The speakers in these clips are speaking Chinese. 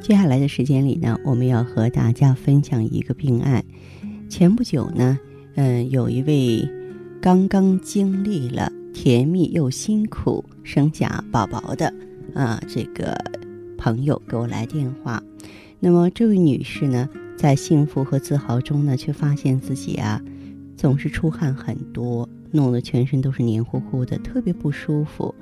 接下来的时间里呢，我们要和大家分享一个病案。前不久呢，嗯，有一位刚刚经历了甜蜜又辛苦生下宝宝的啊这个朋友给我来电话。那么这位女士呢，在幸福和自豪中呢，却发现自己啊总是出汗很多，弄得全身都是黏糊糊的，特别不舒服。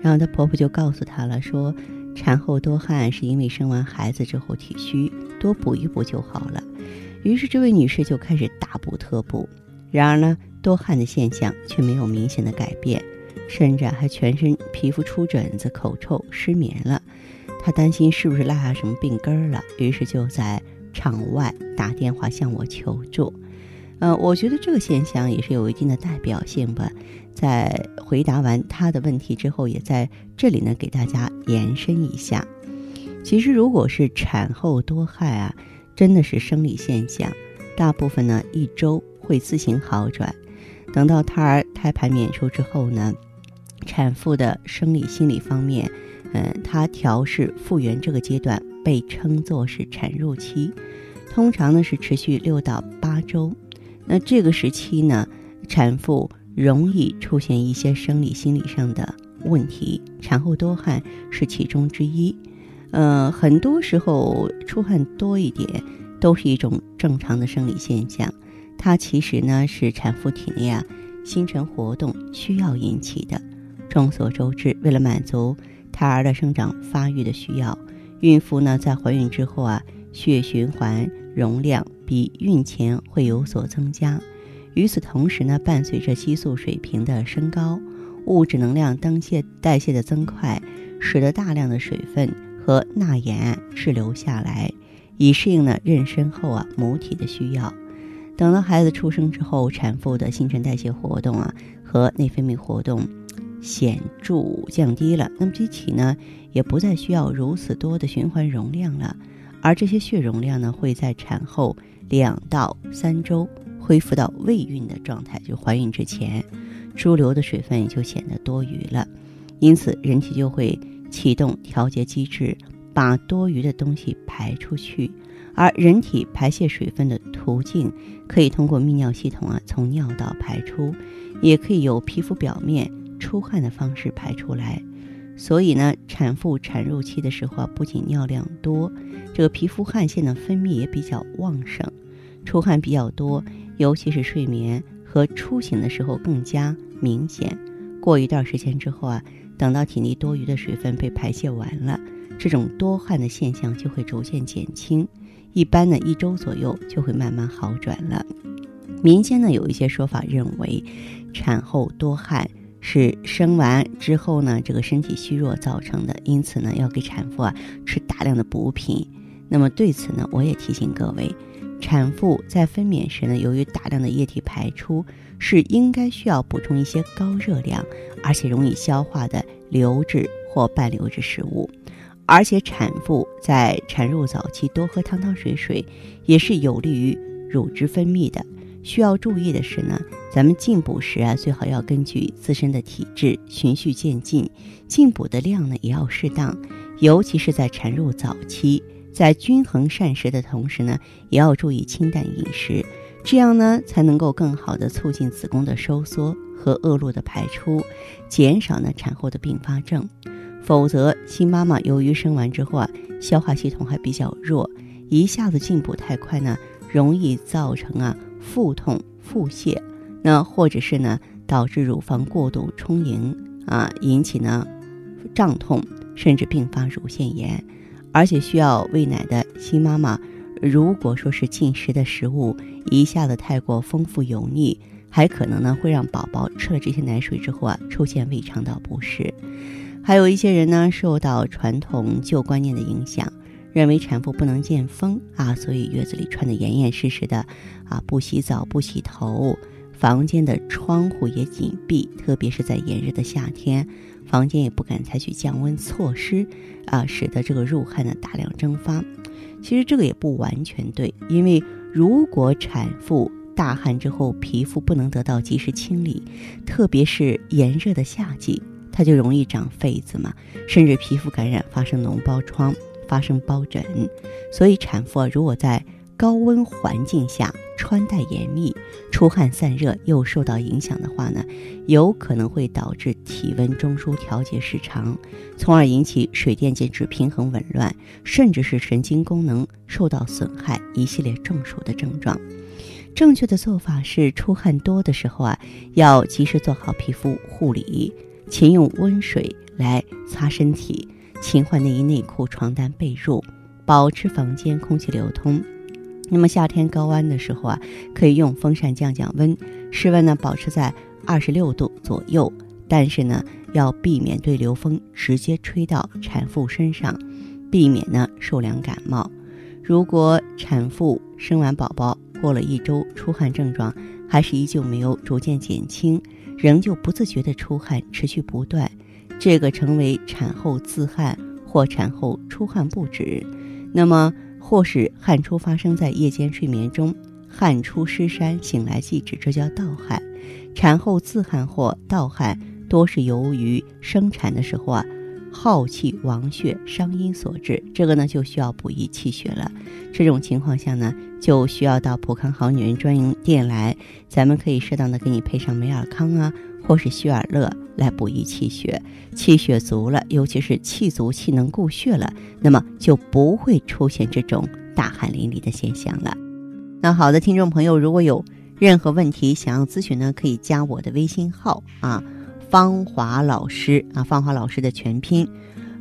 然后她婆婆就告诉她了，说。产后多汗是因为生完孩子之后体虚，多补一补就好了。于是这位女士就开始大补特补。然而呢，多汗的现象却没有明显的改变，甚至还全身皮肤出疹子、口臭、失眠了。她担心是不是落下什么病根儿了，于是就在场外打电话向我求助。呃，我觉得这个现象也是有一定的代表性吧。在回答完他的问题之后，也在这里呢给大家延伸一下。其实，如果是产后多汗啊，真的是生理现象，大部分呢一周会自行好转。等到胎儿胎盘娩出之后呢，产妇的生理心理方面，嗯，她调试复原这个阶段被称作是产褥期，通常呢是持续六到八周。那这个时期呢，产妇容易出现一些生理、心理上的问题，产后多汗是其中之一。呃，很多时候出汗多一点都是一种正常的生理现象，它其实呢是产妇体内啊新陈活动需要引起的。众所周知，为了满足胎儿的生长发育的需要，孕妇呢在怀孕之后啊，血循环容量。比孕前会有所增加，与此同时呢，伴随着激素水平的升高，物质能量代谢代谢的增快，使得大量的水分和钠盐滞留下来，以适应呢妊娠后啊母体的需要。等到孩子出生之后，产妇的新陈代谢活动啊和内分泌活动显著降低了，那么机体呢也不再需要如此多的循环容量了，而这些血容量呢会在产后。两到三周恢复到未孕的状态，就怀孕之前，猪流的水分就显得多余了，因此人体就会启动调节机制，把多余的东西排出去。而人体排泄水分的途径，可以通过泌尿系统啊，从尿道排出，也可以由皮肤表面出汗的方式排出来。所以呢，产妇产褥期的时候啊，不仅尿量多，这个皮肤汗腺的分泌也比较旺盛。出汗比较多，尤其是睡眠和出醒的时候更加明显。过一段时间之后啊，等到体内多余的水分被排泄完了，这种多汗的现象就会逐渐减轻。一般呢，一周左右就会慢慢好转了。民间呢有一些说法认为，产后多汗是生完之后呢这个身体虚弱造成的，因此呢要给产妇啊吃大量的补品。那么对此呢，我也提醒各位。产妇在分娩时呢，由于大量的液体排出，是应该需要补充一些高热量而且容易消化的流质或半流质食物。而且产妇在产褥早期多喝汤汤水水，也是有利于乳汁分泌的。需要注意的是呢，咱们进补时啊，最好要根据自身的体质循序渐进，进补的量呢也要适当，尤其是在产褥早期。在均衡膳食的同时呢，也要注意清淡饮食，这样呢才能够更好的促进子宫的收缩和恶露的排出，减少呢产后的并发症。否则，新妈妈由于生完之后啊，消化系统还比较弱，一下子进补太快呢，容易造成啊腹痛、腹泻，那或者是呢导致乳房过度充盈啊，引起呢胀痛，甚至并发乳腺炎。而且需要喂奶的新妈妈，如果说是进食的食物一下子太过丰富油腻，还可能呢会让宝宝吃了这些奶水之后啊出现胃肠道不适。还有一些人呢受到传统旧观念的影响，认为产妇不能见风啊，所以月子里穿的严严实实的啊，不洗澡不洗头，房间的窗户也紧闭，特别是在炎热的夏天，房间也不敢采取降温措施啊，使得这个入汗呢大量蒸发。其实这个也不完全对，因为如果产妇大汗之后皮肤不能得到及时清理，特别是炎热的夏季，它就容易长痱子嘛，甚至皮肤感染发生脓包疮。发生疱疹，所以产妇啊如果在高温环境下穿戴严密、出汗散热又受到影响的话呢，有可能会导致体温中枢调节失常，从而引起水电解质平衡紊乱，甚至是神经功能受到损害，一系列中暑的症状。正确的做法是，出汗多的时候啊，要及时做好皮肤护理，勤用温水来擦身体。勤换内衣内裤、床单被褥，保持房间空气流通。那么夏天高温的时候啊，可以用风扇降降温，室温呢保持在二十六度左右。但是呢，要避免对流风直接吹到产妇身上，避免呢受凉感冒。如果产妇生完宝宝过了一周，出汗症状还是依旧没有逐渐减轻，仍旧不自觉的出汗持续不断。这个成为产后自汗或产后出汗不止，那么或是汗出发生在夜间睡眠中，汗出湿衫，醒来即止，这叫盗汗。产后自汗或盗汗多是由于生产的时候啊耗气亡血伤阴所致，这个呢就需要补益气血了。这种情况下呢，就需要到普康好女人专营店来，咱们可以适当的给你配上美尔康啊。或是虚尔乐来补益气血，气血足了，尤其是气足气能固血了，那么就不会出现这种大汗淋漓的现象了。那好的，听众朋友，如果有任何问题想要咨询呢，可以加我的微信号啊，芳华老师啊，芳华老师的全拼，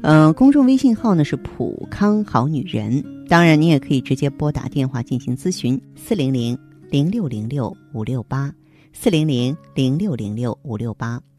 嗯，公众微信号呢是普康好女人。当然，你也可以直接拨打电话进行咨询，四零零零六零六五六八。四零零零六零六五六八。